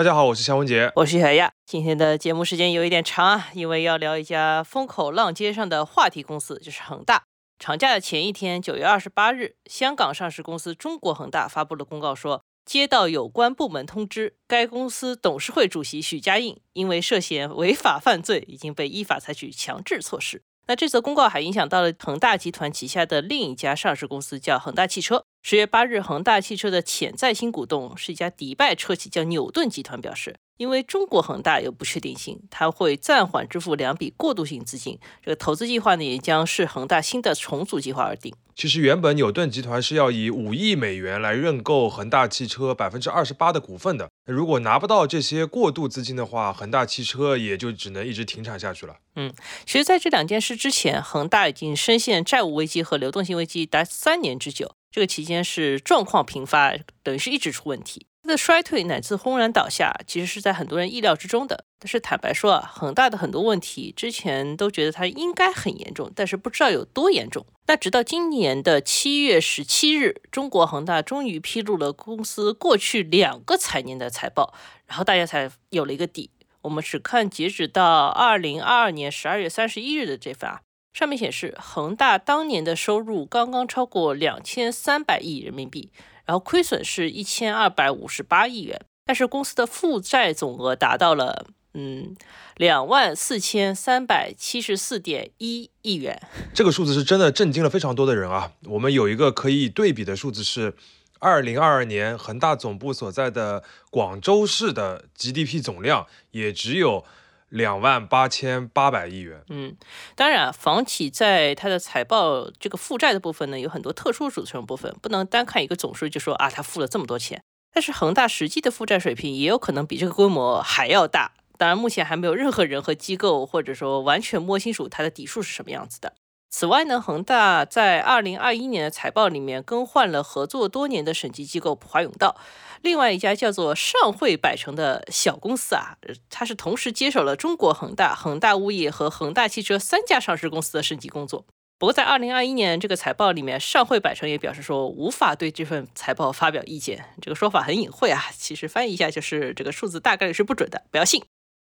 大家好，我是夏文杰，我是小亚。今天的节目时间有一点长啊，因为要聊一家风口浪尖上的话题公司，就是恒大。长假的前一天，九月二十八日，香港上市公司中国恒大发布了公告说。接到有关部门通知，该公司董事会主席许家印因为涉嫌违法犯罪，已经被依法采取强制措施。那这则公告还影响到了恒大集团旗下的另一家上市公司，叫恒大汽车。十月八日，恒大汽车的潜在新股东是一家迪拜车企，叫纽顿集团，表示。因为中国恒大有不确定性，他会暂缓支付两笔过渡性资金。这个投资计划呢，也将视恒大新的重组计划而定。其实原本纽顿集团是要以五亿美元来认购恒大汽车百分之二十八的股份的。如果拿不到这些过渡资金的话，恒大汽车也就只能一直停产下去了。嗯，其实在这两件事之前，恒大已经深陷债务危机和流动性危机达三年之久。这个期间是状况频发，等于是一直出问题。它的衰退乃至轰然倒下，其实是在很多人意料之中的。但是坦白说啊，恒大的很多问题之前都觉得它应该很严重，但是不知道有多严重。那直到今年的七月十七日，中国恒大终于披露了公司过去两个财年的财报，然后大家才有了一个底。我们只看截止到二零二二年十二月三十一日的这份啊，上面显示恒大当年的收入刚刚超过两千三百亿人民币。然后亏损是一千二百五十八亿元，但是公司的负债总额达到了嗯两万四千三百七十四点一亿元。这个数字是真的震惊了非常多的人啊！我们有一个可以对比的数字是，二零二二年恒大总部所在的广州市的 GDP 总量也只有。两万八千八百亿元。嗯，当然，房企在它的财报这个负债的部分呢，有很多特殊组成部分，不能单看一个总数就说啊，它付了这么多钱。但是恒大实际的负债水平也有可能比这个规模还要大。当然，目前还没有任何人和机构或者说完全摸清楚它的底数是什么样子的。此外呢，恒大在二零二一年的财报里面更换了合作多年的审计机构普华永道，另外一家叫做上汇百城的小公司啊，它是同时接手了中国恒大、恒大物业和恒大汽车三家上市公司的审计工作。不过在二零二一年这个财报里面，上汇百城也表示说无法对这份财报发表意见，这个说法很隐晦啊，其实翻译一下就是这个数字大概率是不准的，不要信。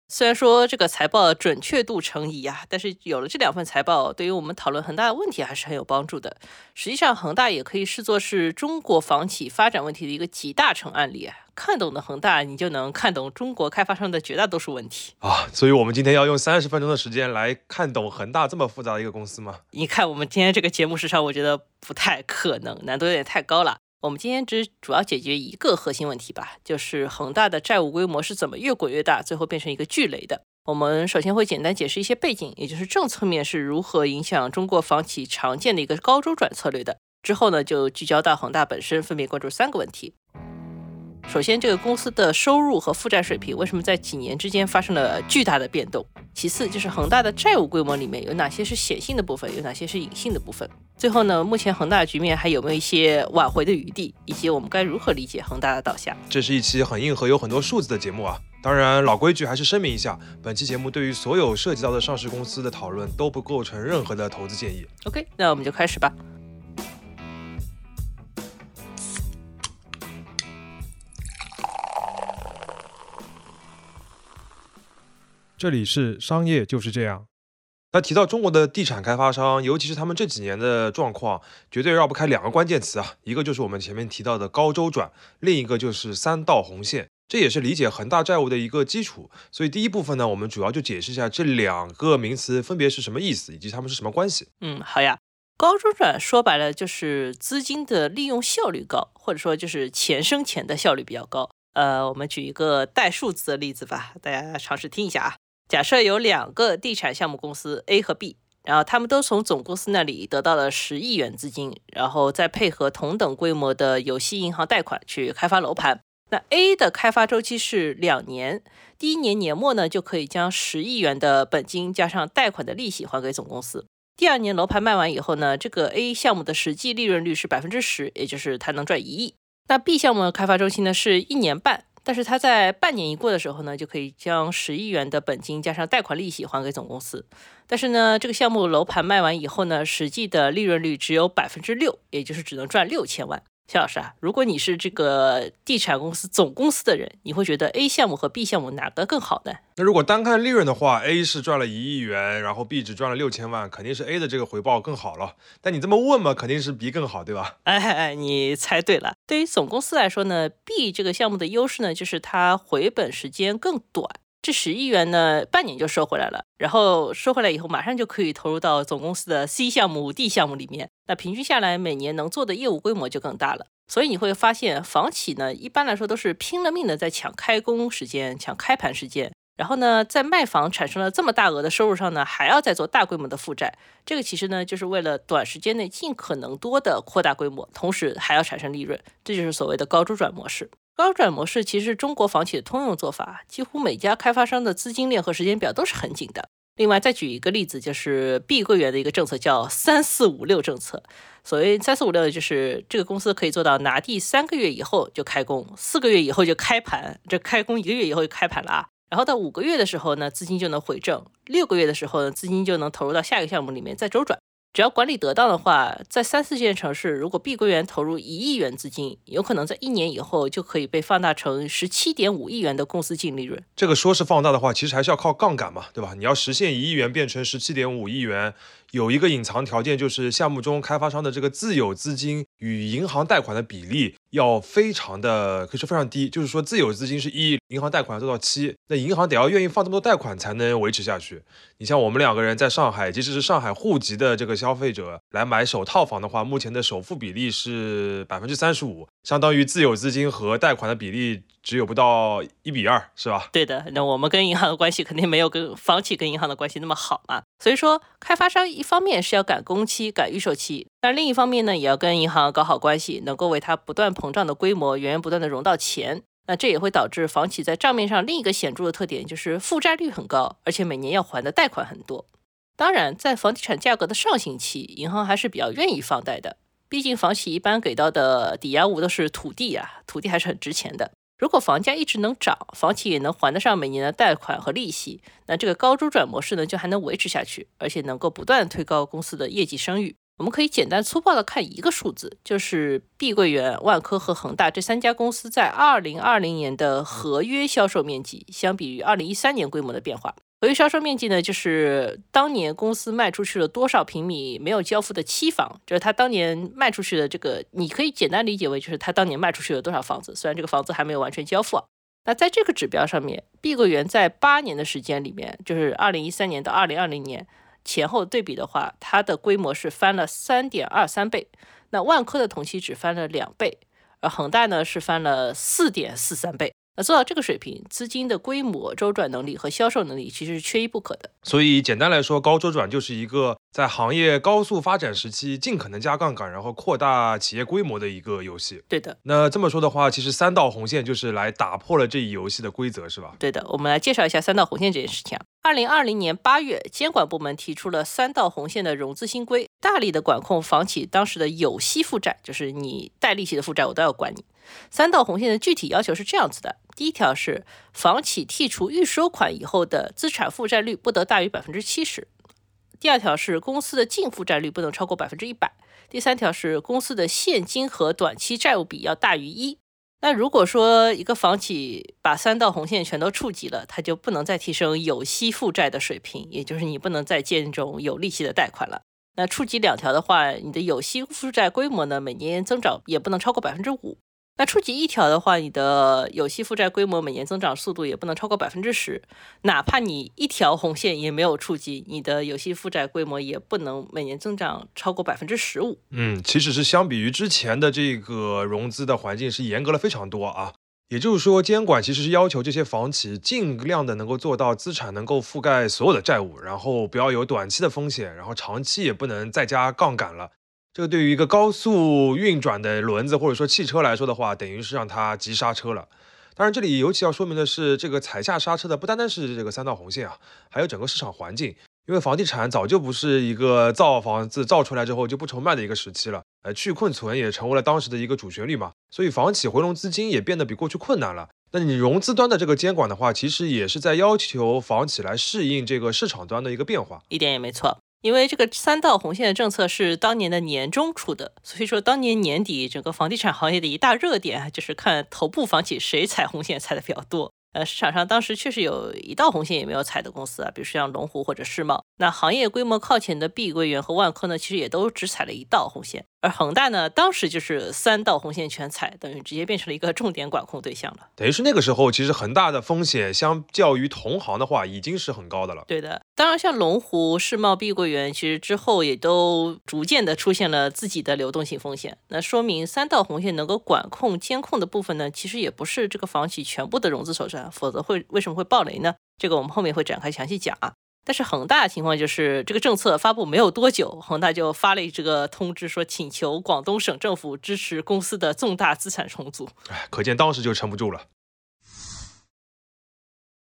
虽然说这个财报准确度成疑啊，但是有了这两份财报，对于我们讨论恒大的问题还是很有帮助的。实际上，恒大也可以视作是中国房企发展问题的一个集大成案例啊。看懂的恒大，你就能看懂中国开发商的绝大多数问题啊。所以，我们今天要用三十分钟的时间来看懂恒大这么复杂的一个公司吗？你看，我们今天这个节目时长，我觉得不太可能，难度有点太高了。我们今天只主要解决一个核心问题吧，就是恒大的债务规模是怎么越滚越大，最后变成一个巨雷的。我们首先会简单解释一些背景，也就是政策面是如何影响中国房企常见的一个高周转策略的。之后呢，就聚焦到恒大本身，分别关注三个问题。首先，这个公司的收入和负债水平为什么在几年之间发生了巨大的变动？其次，就是恒大的债务规模里面有哪些是显性的部分，有哪些是隐性的部分？最后呢，目前恒大的局面还有没有一些挽回的余地？以及我们该如何理解恒大的倒下？这是一期很硬核、有很多数字的节目啊！当然，老规矩还是声明一下，本期节目对于所有涉及到的上市公司的讨论都不构成任何的投资建议。OK，那我们就开始吧。这里是商业就是这样。那提到中国的地产开发商，尤其是他们这几年的状况，绝对绕不开两个关键词啊，一个就是我们前面提到的高周转，另一个就是三道红线，这也是理解恒大债务的一个基础。所以第一部分呢，我们主要就解释一下这两个名词分别是什么意思，以及它们是什么关系。嗯，好呀。高周转说白了就是资金的利用效率高，或者说就是钱生钱的效率比较高。呃，我们举一个带数字的例子吧，大家尝试听一下啊。假设有两个地产项目公司 A 和 B，然后他们都从总公司那里得到了十亿元资金，然后再配合同等规模的有息银行贷款去开发楼盘。那 A 的开发周期是两年，第一年年末呢就可以将十亿元的本金加上贷款的利息还给总公司。第二年楼盘卖完以后呢，这个 A 项目的实际利润率是百分之十，也就是它能赚一亿。那 B 项目的开发周期呢是一年半。但是他在半年一过的时候呢，就可以将十亿元的本金加上贷款利息还给总公司。但是呢，这个项目楼盘卖完以后呢，实际的利润率只有百分之六，也就是只能赚六千万。肖老师啊，如果你是这个地产公司总公司的人，你会觉得 A 项目和 B 项目哪个更好呢？那如果单看利润的话，A 是赚了一亿元，然后 B 只赚了六千万，肯定是 A 的这个回报更好了。但你这么问嘛，肯定是 B 更好，对吧？哎哎，你猜对了。对于总公司来说呢，B 这个项目的优势呢，就是它回本时间更短。这十亿元呢，半年就收回来了，然后收回来以后，马上就可以投入到总公司的 C 项目、D 项目里面。那平均下来，每年能做的业务规模就更大了。所以你会发现，房企呢，一般来说都是拼了命的在抢开工时间、抢开盘时间。然后呢，在卖房产生了这么大额的收入上呢，还要再做大规模的负债。这个其实呢，就是为了短时间内尽可能多的扩大规模，同时还要产生利润。这就是所谓的高周转模式。高转模式其实是中国房企的通用做法，几乎每家开发商的资金链和时间表都是很紧的。另外再举一个例子，就是碧桂园的一个政策叫“三四五六”政策。所谓“三四五六”，就是这个公司可以做到拿地三个月以后就开工，四个月以后就开盘，这开工一个月以后就开盘了啊。然后到五个月的时候呢，资金就能回正；六个月的时候呢，资金就能投入到下一个项目里面再周转。只要管理得当的话，在三四线城市，如果碧桂园投入一亿元资金，有可能在一年以后就可以被放大成十七点五亿元的公司净利润。这个说是放大的话，其实还是要靠杠杆嘛，对吧？你要实现一亿元变成十七点五亿元。有一个隐藏条件，就是项目中开发商的这个自有资金与银行贷款的比例要非常的，可以说非常低。就是说，自有资金是一，银行贷款要做到七，那银行得要愿意放这么多贷款才能维持下去。你像我们两个人在上海，即使是上海户籍的这个消费者来买首套房的话，目前的首付比例是百分之三十五，相当于自有资金和贷款的比例。只有不到一比二，是吧？对的，那我们跟银行的关系肯定没有跟房企跟银行的关系那么好嘛。所以说，开发商一方面是要赶工期、赶预售期，但另一方面呢，也要跟银行搞好关系，能够为它不断膨胀的规模源源不断的融到钱。那这也会导致房企在账面上另一个显著的特点就是负债率很高，而且每年要还的贷款很多。当然，在房地产价格的上行期，银行还是比较愿意放贷的，毕竟房企一般给到的抵押物都是土地啊，土地还是很值钱的。如果房价一直能涨，房企也能还得上每年的贷款和利息，那这个高周转模式呢，就还能维持下去，而且能够不断推高公司的业绩声誉。我们可以简单粗暴的看一个数字，就是碧桂园、万科和恒大这三家公司在二零二零年的合约销售面积，相比于二零一三年规模的变化。合约销售面积呢，就是当年公司卖出去了多少平米没有交付的期房，就是他当年卖出去的这个，你可以简单理解为就是他当年卖出去了多少房子，虽然这个房子还没有完全交付。那在这个指标上面，碧桂园在八年的时间里面，就是二零一三年到二零二零年前后对比的话，它的规模是翻了三点二三倍。那万科的同期只翻了两倍，而恒大呢是翻了四点四三倍。那做到这个水平，资金的规模、周转能力和销售能力其实是缺一不可的。所以简单来说，高周转就是一个在行业高速发展时期，尽可能加杠杆，然后扩大企业规模的一个游戏。对的。那这么说的话，其实三道红线就是来打破了这一游戏的规则，是吧？对的。我们来介绍一下三道红线这件事情啊。二零二零年八月，监管部门提出了三道红线的融资新规，大力的管控房企当时的有息负债，就是你贷利息的负债，我都要管你。三道红线的具体要求是这样子的：第一条是房企剔除预收款以后的资产负债率不得大于百分之七十；第二条是公司的净负债率不能超过百分之一百；第三条是公司的现金和短期债务比要大于一。那如果说一个房企把三道红线全都触及了，它就不能再提升有息负债的水平，也就是你不能再借这种有利息的贷款了。那触及两条的话，你的有息负债规模呢，每年增长也不能超过百分之五。那触及一条的话，你的有息负债规模每年增长速度也不能超过百分之十，哪怕你一条红线也没有触及，你的有息负债规模也不能每年增长超过百分之十五。嗯，其实是相比于之前的这个融资的环境是严格了非常多啊。也就是说，监管其实是要求这些房企尽量的能够做到资产能够覆盖所有的债务，然后不要有短期的风险，然后长期也不能再加杠杆了。这个对于一个高速运转的轮子或者说汽车来说的话，等于是让它急刹车了。当然，这里尤其要说明的是，这个踩下刹车的不单单是这个三道红线啊，还有整个市场环境。因为房地产早就不是一个造房子造出来之后就不愁卖的一个时期了，呃，去困存也成为了当时的一个主旋律嘛。所以房企回笼资金也变得比过去困难了。那你融资端的这个监管的话，其实也是在要求房企来适应这个市场端的一个变化。一点也没错。因为这个三道红线的政策是当年的年中出的，所以说当年年底整个房地产行业的一大热点就是看头部房企谁踩红线踩的比较多。呃，市场上当时确实有一道红线也没有踩的公司啊，比如说像龙湖或者世茂。那行业规模靠前的碧桂园和万科呢，其实也都只踩了一道红线。而恒大呢，当时就是三道红线全踩，等于直接变成了一个重点管控对象了。等于是那个时候，其实恒大的风险相较于同行的话，已经是很高的了。对的，当然像龙湖、世茂、碧桂园，其实之后也都逐渐的出现了自己的流动性风险。那说明三道红线能够管控、监控的部分呢，其实也不是这个房企全部的融资手段，否则会为什么会爆雷呢？这个我们后面会展开详细讲啊。但是恒大的情况就是，这个政策发布没有多久，恒大就发了这个通知，说请求广东省政府支持公司的重大资产重组。哎，可见当时就撑不住了。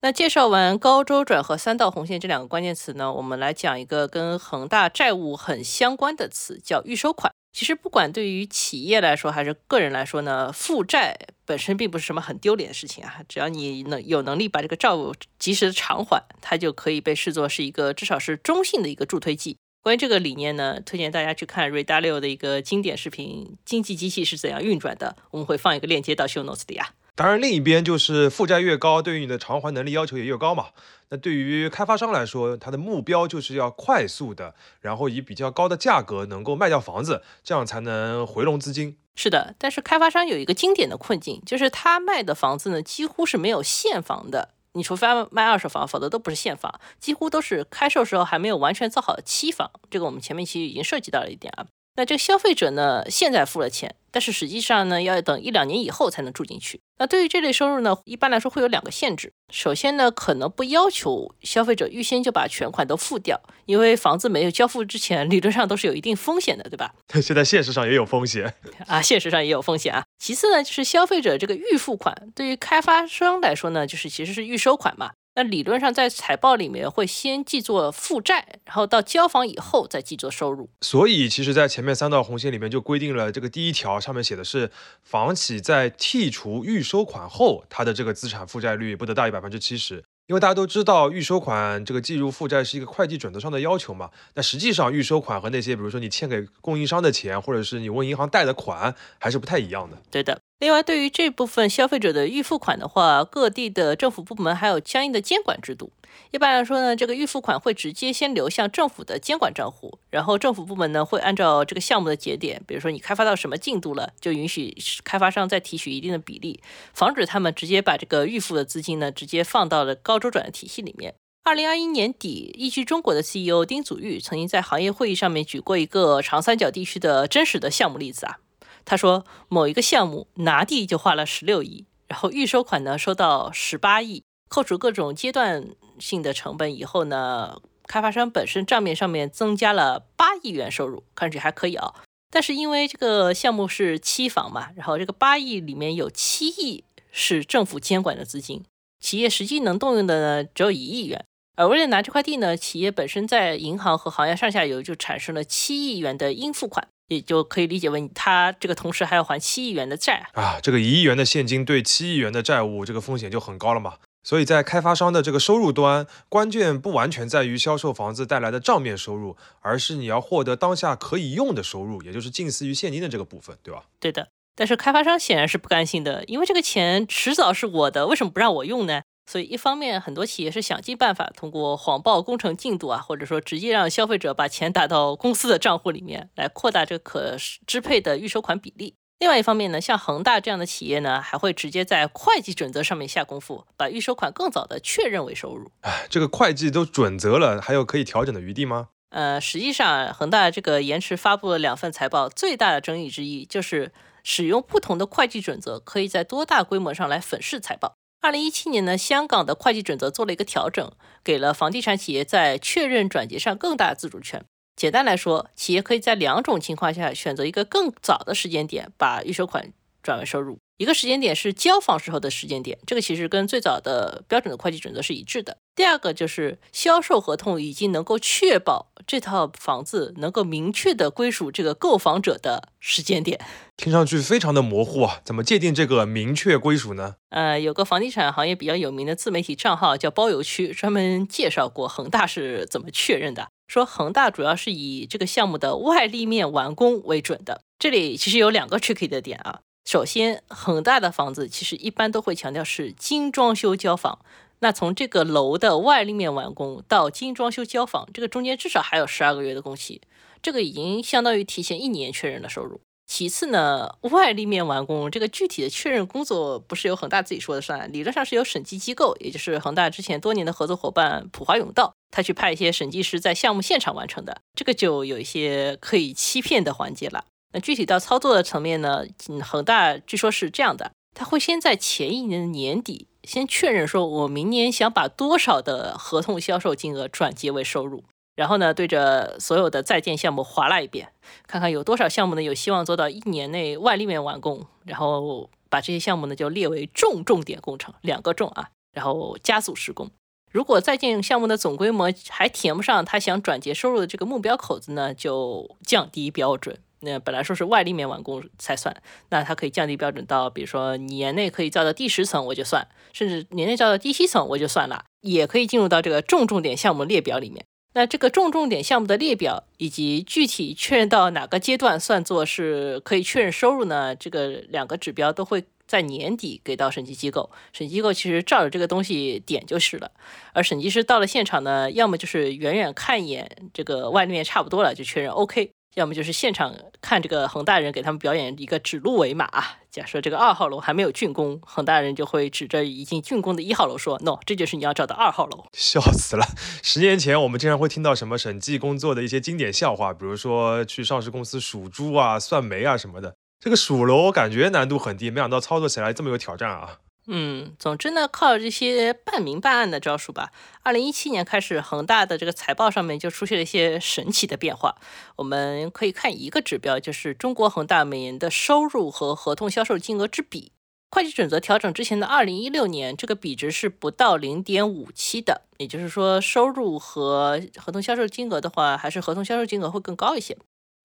那介绍完高周转和三道红线这两个关键词呢，我们来讲一个跟恒大债务很相关的词，叫预收款。其实不管对于企业来说还是个人来说呢，负债本身并不是什么很丢脸的事情啊。只要你能有能力把这个债务及时的偿还，它就可以被视作是一个至少是中性的一个助推剂。关于这个理念呢，推荐大家去看瑞达六的一个经典视频《经济机器是怎样运转的》，我们会放一个链接到 show notes 里啊。当然，另一边就是负债越高，对于你的偿还能力要求也越高嘛。那对于开发商来说，他的目标就是要快速的，然后以比较高的价格能够卖掉房子，这样才能回笼资金。是的，但是开发商有一个经典的困境，就是他卖的房子呢，几乎是没有现房的。你除非卖二手房，否则都不是现房，几乎都是开售时候还没有完全造好的期房。这个我们前面其实已经涉及到了一点啊。那这个消费者呢，现在付了钱，但是实际上呢，要等一两年以后才能住进去。那对于这类收入呢，一般来说会有两个限制。首先呢，可能不要求消费者预先就把全款都付掉，因为房子没有交付之前，理论上都是有一定风险的，对吧？现在现实上也有风险 啊，现实上也有风险啊。其次呢，就是消费者这个预付款，对于开发商来说呢，就是其实是预收款嘛。那理论上，在财报里面会先记作负债，然后到交房以后再记作收入。所以，其实，在前面三道红线里面就规定了，这个第一条上面写的是，房企在剔除预收款后，它的这个资产负债率不得大于百分之七十。因为大家都知道，预收款这个计入负债是一个会计准则上的要求嘛。那实际上，预收款和那些比如说你欠给供应商的钱，或者是你问银行贷的款，还是不太一样的。对的。另外，对于这部分消费者的预付款的话，各地的政府部门还有相应的监管制度。一般来说呢，这个预付款会直接先流向政府的监管账户，然后政府部门呢会按照这个项目的节点，比如说你开发到什么进度了，就允许开发商再提取一定的比例，防止他们直接把这个预付的资金呢直接放到了高周转的体系里面。二零二一年底，易居中国的 CEO 丁祖昱曾经在行业会议上面举过一个长三角地区的真实的项目例子啊。他说，某一个项目拿地就花了十六亿，然后预收款呢收到十八亿，扣除各种阶段性的成本以后呢，开发商本身账面上面增加了八亿元收入，看上去还可以啊。但是因为这个项目是期房嘛，然后这个八亿里面有七亿是政府监管的资金，企业实际能动用的呢只有一亿元，而为了拿这块地呢，企业本身在银行和行业上下游就产生了七亿元的应付款。也就可以理解为他这个同时还要还七亿元的债啊，这个一亿元的现金对七亿元的债务，这个风险就很高了嘛。所以在开发商的这个收入端，关键不完全在于销售房子带来的账面收入，而是你要获得当下可以用的收入，也就是近似于现金的这个部分，对吧？对的。但是开发商显然是不甘心的，因为这个钱迟早是我的，为什么不让我用呢？所以，一方面，很多企业是想尽办法通过谎报工程进度啊，或者说直接让消费者把钱打到公司的账户里面，来扩大这可支配的预收款比例。另外一方面呢，像恒大这样的企业呢，还会直接在会计准则上面下功夫，把预收款更早的确认为收入。哎，这个会计都准则了，还有可以调整的余地吗？呃，实际上，恒大这个延迟发布了两份财报，最大的争议之一就是使用不同的会计准则，可以在多大规模上来粉饰财报。二零一七年呢，香港的会计准则做了一个调整，给了房地产企业在确认转结上更大的自主权。简单来说，企业可以在两种情况下选择一个更早的时间点把预收款转为收入。一个时间点是交房时候的时间点，这个其实跟最早的标准的会计准则是一致的。第二个就是销售合同已经能够确保这套房子能够明确的归属这个购房者的时间点，听上去非常的模糊啊，怎么界定这个明确归属呢？呃，有个房地产行业比较有名的自媒体账号叫包邮区，专门介绍过恒大是怎么确认的。说恒大主要是以这个项目的外立面完工为准的。这里其实有两个 tricky 的点啊。首先，恒大的房子其实一般都会强调是精装修交房。那从这个楼的外立面完工到精装修交房，这个中间至少还有十二个月的工期，这个已经相当于提前一年确认了收入。其次呢，外立面完工这个具体的确认工作不是由恒大自己说的算，理论上是由审计机构，也就是恒大之前多年的合作伙伴普华永道，他去派一些审计师在项目现场完成的，这个就有一些可以欺骗的环节了。那具体到操作的层面呢，恒大据说是这样的，他会先在前一年的年底。先确认说，我明年想把多少的合同销售金额转结为收入，然后呢，对着所有的在建项目划拉一遍，看看有多少项目呢有希望做到一年内外立面完工，然后把这些项目呢就列为重重点工程，两个重啊，然后加速施工。如果在建项目的总规模还填不上他想转结收入的这个目标口子呢，就降低标准。那本来说是外立面完工才算，那它可以降低标准到，比如说年内可以造到第十层我就算，甚至年内造到第七层我就算了，也可以进入到这个重重点项目列表里面。那这个重重点项目的列表以及具体确认到哪个阶段算作是可以确认收入呢？这个两个指标都会在年底给到审计机构，审计机构其实照着这个东西点就是了。而审计师到了现场呢，要么就是远远看一眼这个外立面差不多了就确认 OK。要么就是现场看这个恒大人给他们表演一个指鹿为马。假设这个二号楼还没有竣工，恒大人就会指着已经竣工的一号楼说：“No，这就是你要找的二号楼。”笑死了！十年前我们经常会听到什么审计工作的一些经典笑话，比如说去上市公司数猪啊、算煤啊什么的。这个数楼我感觉难度很低，没想到操作起来这么有挑战啊！嗯，总之呢，靠这些半明半暗的招数吧。二零一七年开始，恒大的这个财报上面就出现了一些神奇的变化。我们可以看一个指标，就是中国恒大每年的收入和合同销售金额之比。会计准则调整之前的二零一六年，这个比值是不到零点五七的，也就是说，收入和合同销售金额的话，还是合同销售金额会更高一些。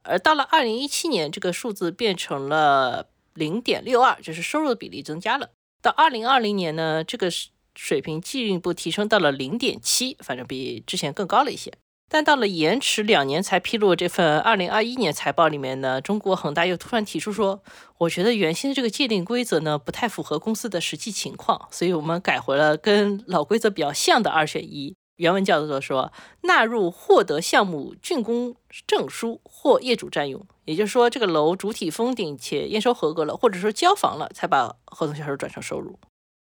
而到了二零一七年，这个数字变成了零点六二，就是收入的比例增加了。到二零二零年呢，这个水平进一步提升到了零点七，反正比之前更高了一些。但到了延迟两年才披露这份二零二一年财报里面呢，中国恒大又突然提出说，我觉得原先的这个界定规则呢不太符合公司的实际情况，所以我们改回了跟老规则比较像的二选一。原文叫做说，纳入获得项目竣工证书或业主占用，也就是说，这个楼主体封顶且验收合格了，或者说交房了，才把合同销售转成收入。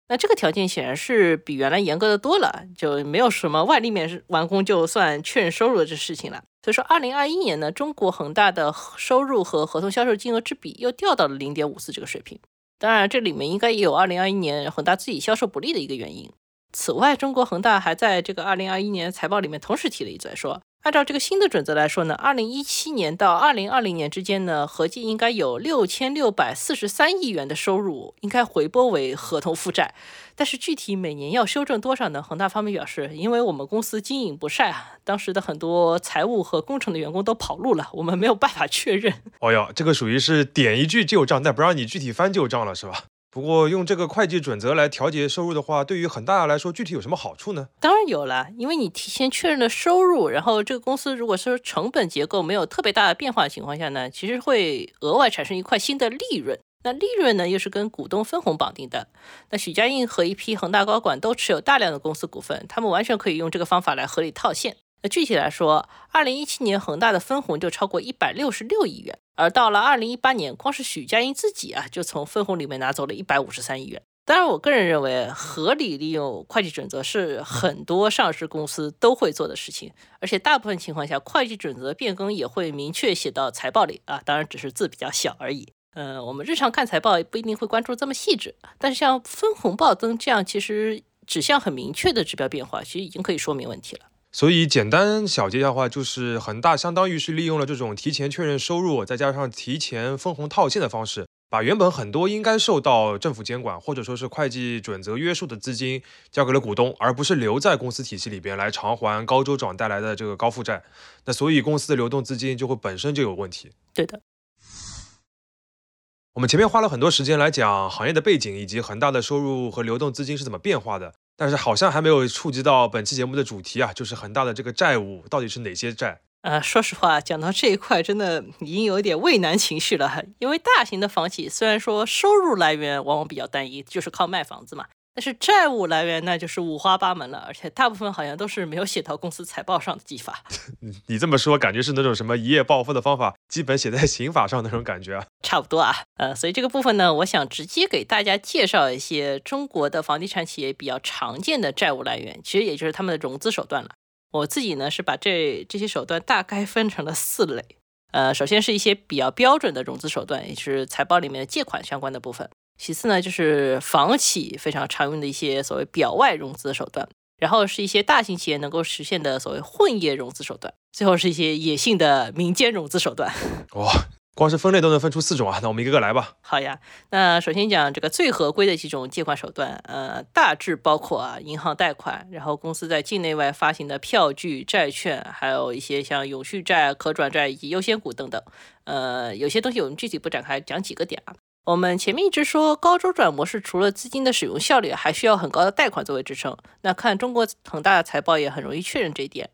那这个条件显然是比原来严格的多了，就没有什么外立面完工就算确认收入的这事情了。所以说，二零二一年呢，中国恒大的收入和合同销售金额之比又掉到了零点五四这个水平。当然，这里面应该也有二零二一年恒大自己销售不利的一个原因。此外，中国恒大还在这个二零二一年财报里面同时提了一嘴，说按照这个新的准则来说呢，二零一七年到二零二零年之间呢，合计应该有六千六百四十三亿元的收入应该回拨为合同负债，但是具体每年要修正多少呢？恒大方面表示，因为我们公司经营不善啊，当时的很多财务和工程的员工都跑路了，我们没有办法确认。哦哟，这个属于是点一句旧账，但不让你具体翻旧账了，是吧？不过用这个会计准则来调节收入的话，对于恒大来说，具体有什么好处呢？当然有了，因为你提前确认了收入，然后这个公司如果说成本结构没有特别大的变化的情况下呢，其实会额外产生一块新的利润。那利润呢，又是跟股东分红绑定的。那许家印和一批恒大高管都持有大量的公司股份，他们完全可以用这个方法来合理套现。那具体来说，二零一七年恒大的分红就超过一百六十六亿元，而到了二零一八年，光是许家印自己啊，就从分红里面拿走了一百五十三亿元。当然，我个人认为，合理利用会计准则是很多上市公司都会做的事情，而且大部分情况下，会计准则变更也会明确写到财报里啊。当然，只是字比较小而已。嗯，我们日常看财报不一定会关注这么细致，但是像分红暴增这样，其实指向很明确的指标变化，其实已经可以说明问题了。所以简单小结的话，就是恒大相当于是利用了这种提前确认收入，再加上提前分红套现的方式，把原本很多应该受到政府监管或者说是会计准则约束的资金交给了股东，而不是留在公司体系里边来偿还高周转带来的这个高负债。那所以公司的流动资金就会本身就有问题。对的。我们前面花了很多时间来讲行业的背景以及恒大的收入和流动资金是怎么变化的。但是好像还没有触及到本期节目的主题啊，就是恒大的这个债务到底是哪些债？呃，说实话，讲到这一块，真的已经有一点畏难情绪了。因为大型的房企虽然说收入来源往往比较单一，就是靠卖房子嘛。但是债务来源那就是五花八门了，而且大部分好像都是没有写到公司财报上的技法。你这么说，感觉是那种什么一夜暴富的方法，基本写在刑法上那种感觉啊？差不多啊，呃，所以这个部分呢，我想直接给大家介绍一些中国的房地产企业比较常见的债务来源，其实也就是他们的融资手段了。我自己呢是把这这些手段大概分成了四类，呃，首先是一些比较标准的融资手段，也就是财报里面的借款相关的部分。其次呢，就是房企非常常用的一些所谓表外融资手段，然后是一些大型企业能够实现的所谓混业融资手段，最后是一些野性的民间融资手段。哇，光是分类都能分出四种啊！那我们一个个来吧。好呀，那首先讲这个最合规的几种借款手段，呃，大致包括啊，银行贷款，然后公司在境内外发行的票据、债券，还有一些像永续债、可转债以及优先股等等。呃，有些东西我们具体不展开讲几个点啊。我们前面一直说高周转模式，除了资金的使用效率，还需要很高的贷款作为支撑。那看中国恒大的财报也很容易确认这一点。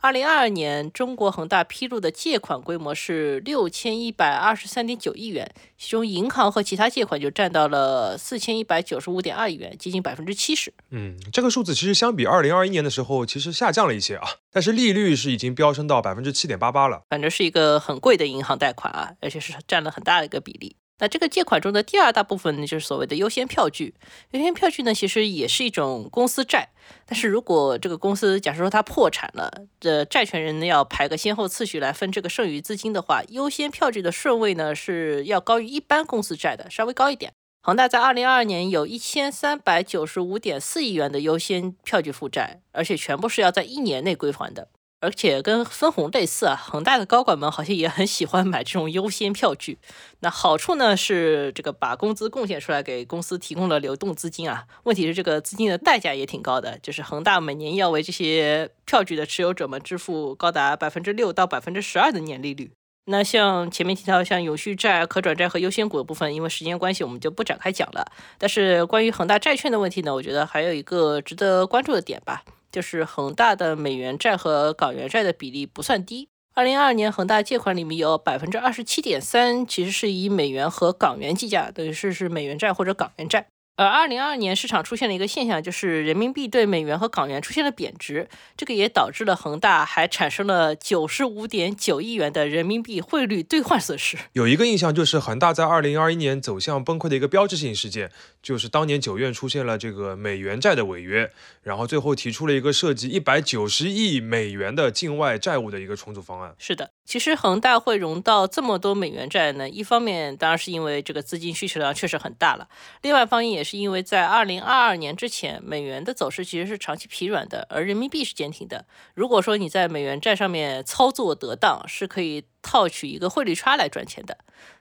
二零二二年，中国恒大披露的借款规模是六千一百二十三点九亿元，其中银行和其他借款就占到了四千一百九十五点二亿元，接近百分之七十。嗯，这个数字其实相比二零二一年的时候，其实下降了一些啊，但是利率是已经飙升到百分之七点八八了。反正是一个很贵的银行贷款啊，而且是占了很大的一个比例。那这个借款中的第二大部分呢，就是所谓的优先票据。优先票据呢，其实也是一种公司债。但是如果这个公司假设说它破产了，这债权人呢要排个先后次序来分这个剩余资金的话，优先票据的顺位呢是要高于一般公司债的，稍微高一点。恒大在二零二二年有一千三百九十五点四亿元的优先票据负债，而且全部是要在一年内归还的。而且跟分红类似啊，恒大的高管们好像也很喜欢买这种优先票据。那好处呢是这个把工资贡献出来，给公司提供了流动资金啊。问题是这个资金的代价也挺高的，就是恒大每年要为这些票据的持有者们支付高达百分之六到百分之十二的年利率。那像前面提到像永续债、可转债和优先股的部分，因为时间关系我们就不展开讲了。但是关于恒大债券的问题呢，我觉得还有一个值得关注的点吧。就是恒大的美元债和港元债的比例不算低。二零二二年恒大借款里面有百分之二十七点三，其实是以美元和港元计价，等于是是美元债或者港元债。而二零二二年市场出现了一个现象，就是人民币对美元和港元出现了贬值，这个也导致了恒大还产生了九十五点九亿元的人民币汇率兑换损失。有一个印象就是恒大在二零二一年走向崩溃的一个标志性事件，就是当年九月出现了这个美元债的违约，然后最后提出了一个涉及一百九十亿美元的境外债务的一个重组方案。是的。其实恒大会融到这么多美元债呢，一方面当然是因为这个资金需求量确实很大了，另外一方面也是因为在二零二二年之前，美元的走势其实是长期疲软的，而人民币是坚挺的。如果说你在美元债上面操作得当，是可以套取一个汇率差来赚钱的。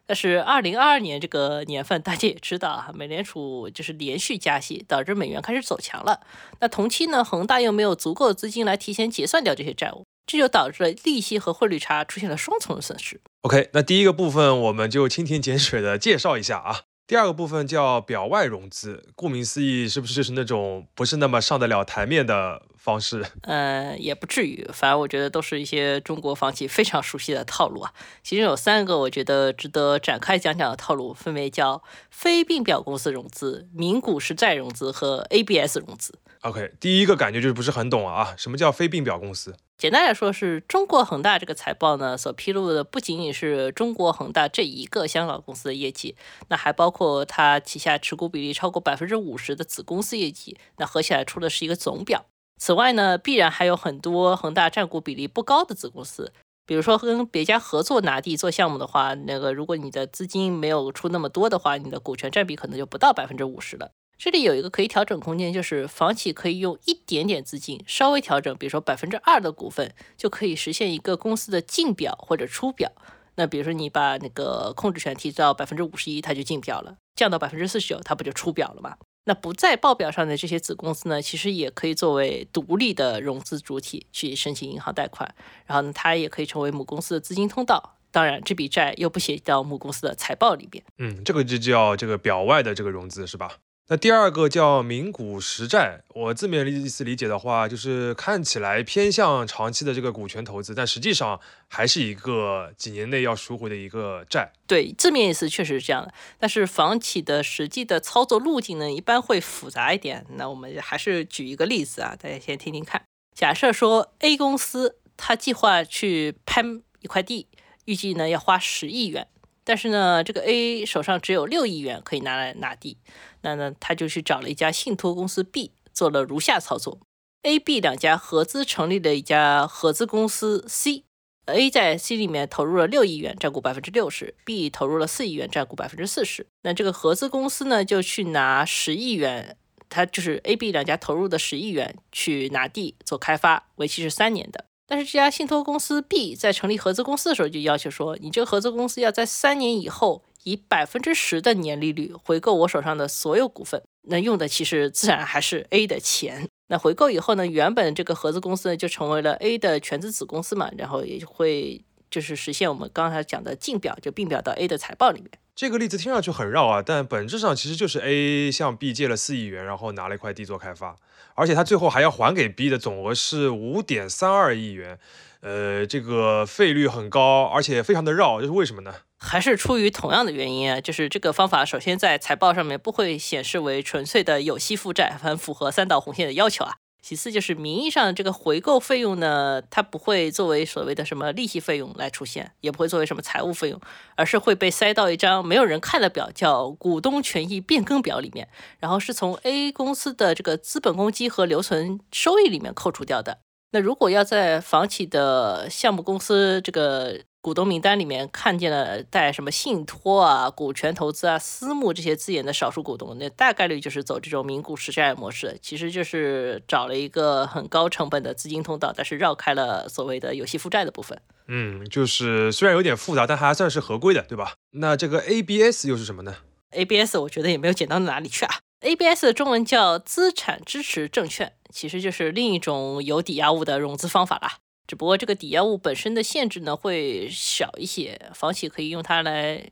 但是二零二二年这个年份，大家也知道啊，美联储就是连续加息，导致美元开始走强了。那同期呢，恒大又没有足够的资金来提前结算掉这些债务。这就导致了利息和汇率差出现了双重的损失。OK，那第一个部分我们就蜻蜓点水的介绍一下啊。第二个部分叫表外融资，顾名思义，是不是就是那种不是那么上得了台面的方式？呃，也不至于，反正我觉得都是一些中国房企非常熟悉的套路啊。其中有三个我觉得值得展开讲讲的套路，分别叫非并表公司融资、名股实债融资和 ABS 融资。OK，第一个感觉就是不是很懂啊？什么叫非并表公司？简单来说，是中国恒大这个财报呢，所披露的不仅仅是中国恒大这一个香港公司的业绩，那还包括它旗下持股比例超过百分之五十的子公司业绩，那合起来出的是一个总表。此外呢，必然还有很多恒大占股比例不高的子公司，比如说跟别家合作拿地做项目的话，那个如果你的资金没有出那么多的话，你的股权占比可能就不到百分之五十了。这里有一个可以调整空间，就是房企可以用一点点资金稍微调整，比如说百分之二的股份，就可以实现一个公司的进表或者出表。那比如说你把那个控制权提到百分之五十一，它就进表了；降到百分之四十九，它不就出表了吗？那不在报表上的这些子公司呢，其实也可以作为独立的融资主体去申请银行贷款，然后呢，它也可以成为母公司的资金通道。当然，这笔债又不写到母公司的财报里边。嗯，这个就叫这个表外的这个融资是吧？那第二个叫名股实债，我字面意思理解的话，就是看起来偏向长期的这个股权投资，但实际上还是一个几年内要赎回的一个债。对，字面意思确实是这样的。但是房企的实际的操作路径呢，一般会复杂一点。那我们还是举一个例子啊，大家先听听看。假设说 A 公司它计划去拍一块地，预计呢要花十亿元。但是呢，这个 A 手上只有六亿元可以拿来拿地，那呢，他就去找了一家信托公司 B 做了如下操作：A、B 两家合资成立了一家合资公司 C，A 在 C 里面投入了六亿元，占股百分之六十；B 投入了四亿元，占股百分之四十。那这个合资公司呢，就去拿十亿元，它就是 A、B 两家投入的十亿元去拿地做开发，为期是三年的。但是这家信托公司 B 在成立合资公司的时候就要求说，你这个合资公司要在三年以后以百分之十的年利率回购我手上的所有股份。那用的其实自然还是 A 的钱。那回购以后呢，原本这个合资公司呢就成为了 A 的全资子公司嘛，然后也会就是实现我们刚才讲的竞表，就并表到 A 的财报里面。这个例子听上去很绕啊，但本质上其实就是 A 向 B 借了四亿元，然后拿了一块地做开发，而且他最后还要还给 B 的总额是五点三二亿元，呃，这个费率很高，而且非常的绕，这是为什么呢？还是出于同样的原因啊，就是这个方法首先在财报上面不会显示为纯粹的有息负债，很符合三道红线的要求啊。其次就是名义上这个回购费用呢，它不会作为所谓的什么利息费用来出现，也不会作为什么财务费用，而是会被塞到一张没有人看的表，叫股东权益变更表里面，然后是从 A 公司的这个资本公积和留存收益里面扣除掉的。那如果要在房企的项目公司这个股东名单里面看见了带什么信托啊、股权投资啊、私募这些字眼的少数股东，那大概率就是走这种名股实债模式，其实就是找了一个很高成本的资金通道，但是绕开了所谓的游戏负债的部分。嗯，就是虽然有点复杂，但还算是合规的，对吧？那这个 ABS 又是什么呢？ABS 我觉得也没有简单到哪里去啊。ABS 的中文叫资产支持证券，其实就是另一种有抵押物的融资方法啦。只不过这个抵押物本身的限制呢会小一些，房企可以用它来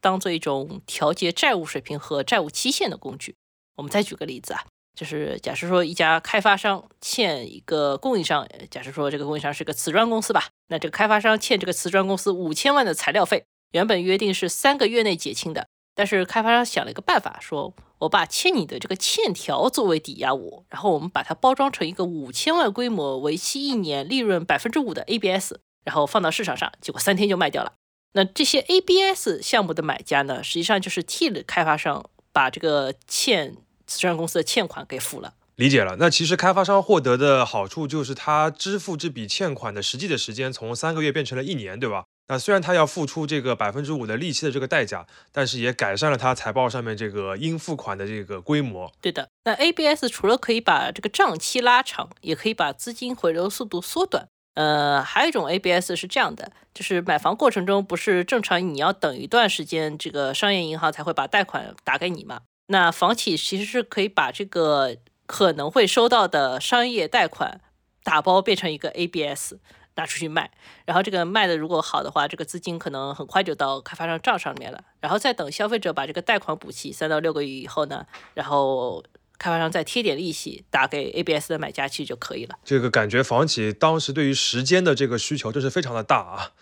当做一种调节债务水平和债务期限的工具。我们再举个例子啊，就是假设说一家开发商欠一个供应商，假设说这个供应商是个瓷砖公司吧，那这个开发商欠这个瓷砖公司五千万的材料费，原本约定是三个月内结清的。但是开发商想了一个办法，说我把欠你的这个欠条作为抵押物，然后我们把它包装成一个五千万规模、为期一年、利润百分之五的 ABS，然后放到市场上，结果三天就卖掉了。那这些 ABS 项目的买家呢，实际上就是替了开发商把这个欠慈善公司的欠款给付了。理解了。那其实开发商获得的好处就是他支付这笔欠款的实际的时间从三个月变成了一年，对吧？那虽然他要付出这个百分之五的利息的这个代价，但是也改善了他财报上面这个应付款的这个规模。对的，那 ABS 除了可以把这个账期拉长，也可以把资金回流速度缩短。呃，还有一种 ABS 是这样的，就是买房过程中不是正常你要等一段时间，这个商业银行才会把贷款打给你嘛？那房企其实是可以把这个可能会收到的商业贷款打包变成一个 ABS。拿出去卖，然后这个卖的如果好的话，这个资金可能很快就到开发商账上面了，然后再等消费者把这个贷款补齐三到六个月以后呢，然后开发商再贴点利息打给 ABS 的买家去就可以了。这个感觉房企当时对于时间的这个需求就是非常的大啊。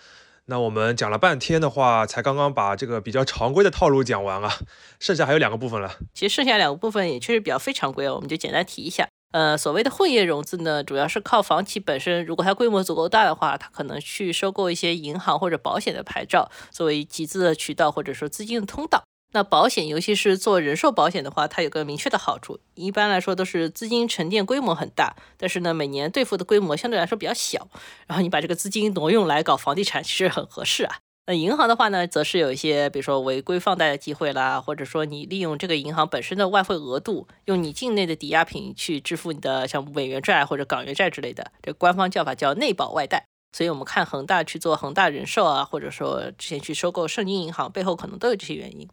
那我们讲了半天的话，才刚刚把这个比较常规的套路讲完啊，剩下还有两个部分了。其实剩下两个部分也确实比较非常规哦，我们就简单提一下。呃，所谓的混业融资呢，主要是靠房企本身，如果它规模足够大的话，它可能去收购一些银行或者保险的牌照，作为集资的渠道或者说资金的通道。那保险，尤其是做人寿保险的话，它有个明确的好处，一般来说都是资金沉淀规模很大，但是呢，每年兑付的规模相对来说比较小，然后你把这个资金挪用来搞房地产，其实很合适啊。那银行的话呢，则是有一些，比如说违规放贷的机会啦，或者说你利用这个银行本身的外汇额度，用你境内的抵押品去支付你的像美元债或者港元债之类的，这官方叫法叫内保外贷。所以我们看恒大去做恒大人寿啊，或者说之前去收购盛京银行，背后可能都有这些原因。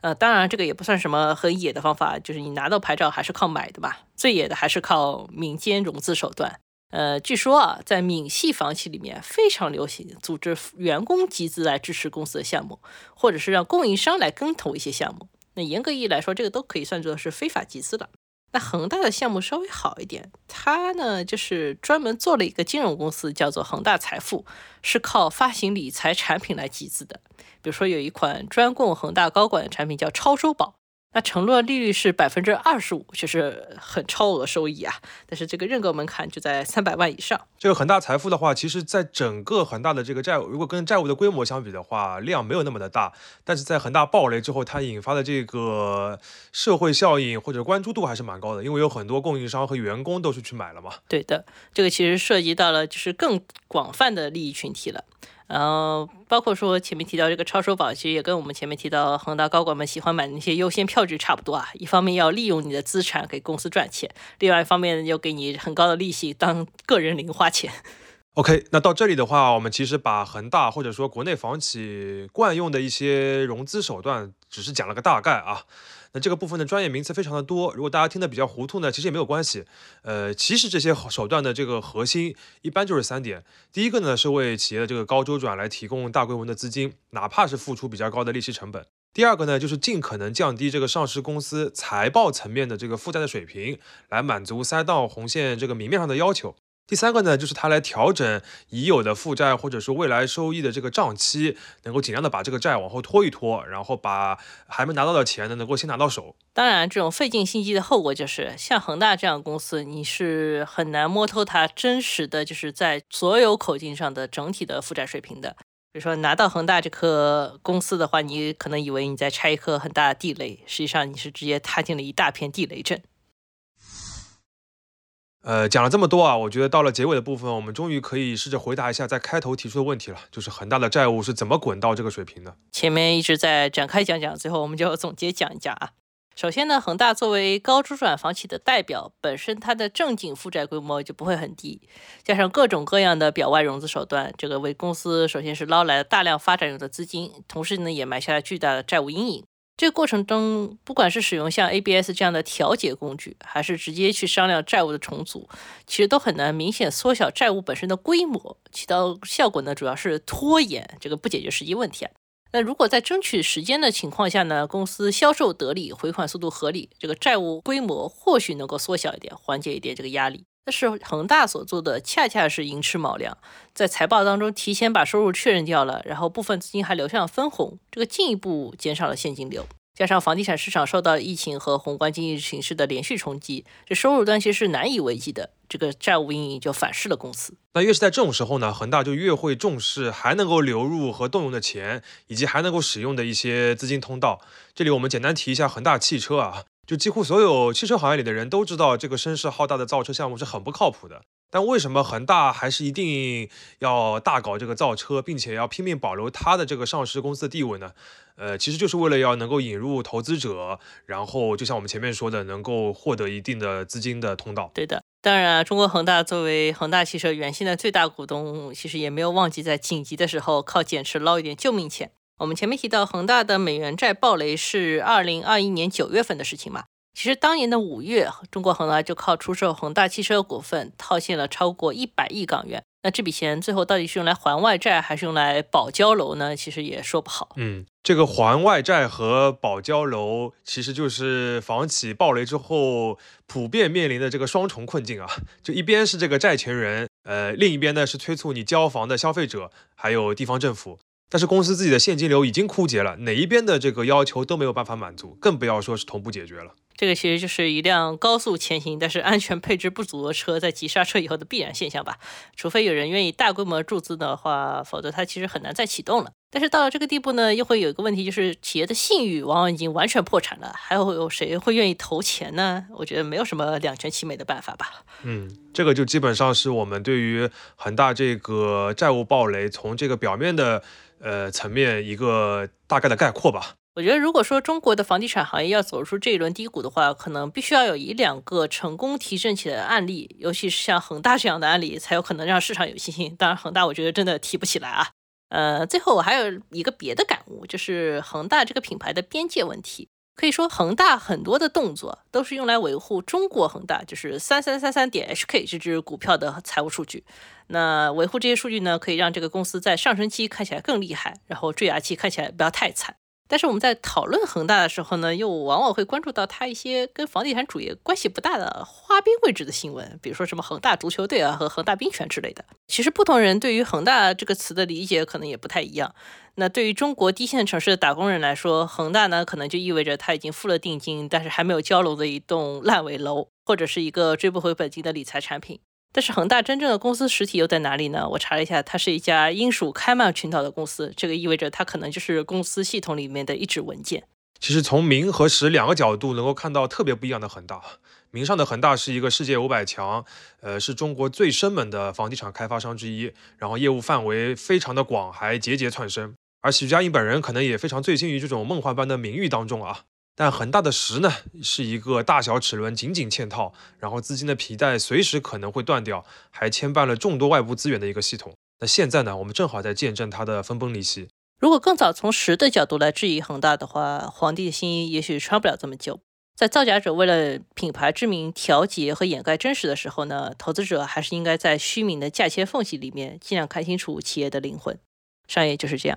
呃，当然这个也不算什么很野的方法，就是你拿到牌照还是靠买的吧，最野的还是靠民间融资手段。呃，据说啊，在闽系房企里面非常流行组织员工集资来支持公司的项目，或者是让供应商来跟投一些项目。那严格意义来说，这个都可以算作是非法集资了。那恒大的项目稍微好一点，它呢就是专门做了一个金融公司，叫做恒大财富，是靠发行理财产品来集资的。比如说有一款专供恒大高管的产品叫超收宝。那承诺利率是百分之二十五，就是很超额收益啊！但是这个认购门槛就在三百万以上。这个恒大财富的话，其实在整个恒大的这个债务，如果跟债务的规模相比的话，量没有那么的大。但是在恒大暴雷之后，它引发的这个社会效应或者关注度还是蛮高的，因为有很多供应商和员工都是去买了嘛。对的，这个其实涉及到了就是更广泛的利益群体了。然后包括说前面提到这个超收宝，其实也跟我们前面提到恒大高管们喜欢买那些优先票据差不多啊。一方面要利用你的资产给公司赚钱，另外一方面又给你很高的利息当个人零花钱。OK，那到这里的话，我们其实把恒大或者说国内房企惯用的一些融资手段，只是讲了个大概啊。这个部分的专业名词非常的多，如果大家听得比较糊涂呢，其实也没有关系。呃，其实这些手段的这个核心一般就是三点：第一个呢是为企业的这个高周转来提供大规模的资金，哪怕是付出比较高的利息成本；第二个呢就是尽可能降低这个上市公司财报层面的这个负债的水平，来满足赛道红线这个明面上的要求。第三个呢，就是它来调整已有的负债或者说未来收益的这个账期，能够尽量的把这个债往后拖一拖，然后把还没拿到的钱呢，能够先拿到手。当然，这种费尽心机的后果就是，像恒大这样的公司，你是很难摸透它真实的就是在所有口径上的整体的负债水平的。比如说拿到恒大这颗公司的话，你可能以为你在拆一颗很大的地雷，实际上你是直接踏进了一大片地雷阵。呃，讲了这么多啊，我觉得到了结尾的部分，我们终于可以试着回答一下在开头提出的问题了，就是恒大的债务是怎么滚到这个水平的？前面一直在展开讲讲，最后我们就总结讲一讲啊。首先呢，恒大作为高周转房企的代表，本身它的正经负债规模就不会很低，加上各种各样的表外融资手段，这个为公司首先是捞来了大量发展用的资金，同时呢也埋下了巨大的债务阴影。这个过程中，不管是使用像 ABS 这样的调节工具，还是直接去商量债务的重组，其实都很难明显缩小债务本身的规模，起到效果呢，主要是拖延，这个不解决实际问题啊。那如果在争取时间的情况下呢，公司销售得力，回款速度合理，这个债务规模或许能够缩小一点，缓解一点这个压力。但是恒大所做的恰恰是寅吃卯粮，在财报当中提前把收入确认掉了，然后部分资金还流向分红，这个进一步减少了现金流。加上房地产市场受到疫情和宏观经济形势的连续冲击，这收入端其实是难以为继的，这个债务阴影就反噬了公司。那越是在这种时候呢，恒大就越会重视还能够流入和动用的钱，以及还能够使用的一些资金通道。这里我们简单提一下恒大汽车啊。就几乎所有汽车行业里的人都知道，这个声势浩大的造车项目是很不靠谱的。但为什么恒大还是一定要大搞这个造车，并且要拼命保留它的这个上市公司的地位呢？呃，其实就是为了要能够引入投资者，然后就像我们前面说的，能够获得一定的资金的通道。对的，当然，中国恒大作为恒大汽车原先的最大股东，其实也没有忘记在紧急的时候靠减持捞一点救命钱。我们前面提到恒大的美元债暴雷是二零二一年九月份的事情嘛？其实当年的五月，中国恒大就靠出售恒大汽车股份套现了超过一百亿港元。那这笔钱最后到底是用来还外债，还是用来保交楼呢？其实也说不好。嗯，这个还外债和保交楼，其实就是房企暴雷之后普遍面临的这个双重困境啊。就一边是这个债权人，呃，另一边呢是催促你交房的消费者，还有地方政府。但是公司自己的现金流已经枯竭了，哪一边的这个要求都没有办法满足，更不要说是同步解决了。这个其实就是一辆高速前行但是安全配置不足的车在急刹车以后的必然现象吧。除非有人愿意大规模注资的话，否则它其实很难再启动了。但是到了这个地步呢，又会有一个问题，就是企业的信誉往往已经完全破产了，还会有谁会愿意投钱呢？我觉得没有什么两全其美的办法吧。嗯，这个就基本上是我们对于恒大这个债务暴雷从这个表面的。呃，层面一个大概的概括吧。我觉得，如果说中国的房地产行业要走出这一轮低谷的话，可能必须要有一两个成功提振起来的案例，尤其是像恒大这样的案例，才有可能让市场有信心。当然，恒大我觉得真的提不起来啊。呃，最后我还有一个别的感悟，就是恒大这个品牌的边界问题。可以说，恒大很多的动作都是用来维护中国恒大，就是三三三三点 HK 这只股票的财务数据。那维护这些数据呢，可以让这个公司在上升期看起来更厉害，然后坠崖期看起来不要太惨。但是我们在讨论恒大的时候呢，又往往会关注到它一些跟房地产主业关系不大的花边位置的新闻，比如说什么恒大足球队啊和恒大冰泉之类的。其实不同人对于恒大这个词的理解可能也不太一样。那对于中国低线城市的打工人来说，恒大呢可能就意味着他已经付了定金，但是还没有交楼的一栋烂尾楼，或者是一个追不回本金的理财产品。但是恒大真正的公司实体又在哪里呢？我查了一下，它是一家英属开曼群岛的公司，这个意味着它可能就是公司系统里面的一纸文件。其实从名和实两个角度能够看到特别不一样的恒大。名上的恒大是一个世界五百强，呃，是中国最生猛的房地产开发商之一，然后业务范围非常的广，还节节窜升。而许家印本人可能也非常醉心于这种梦幻般的名誉当中啊。但恒大的实呢，是一个大小齿轮紧紧嵌套，然后资金的皮带随时可能会断掉，还牵绊了众多外部资源的一个系统。那现在呢，我们正好在见证它的分崩离析。如果更早从实的角度来质疑恒大的话，皇帝的新衣也许穿不了这么久。在造假者为了品牌之名调节和掩盖真实的时候呢，投资者还是应该在虚名的价签缝隙里面尽量看清楚企业的灵魂。商业就是这样。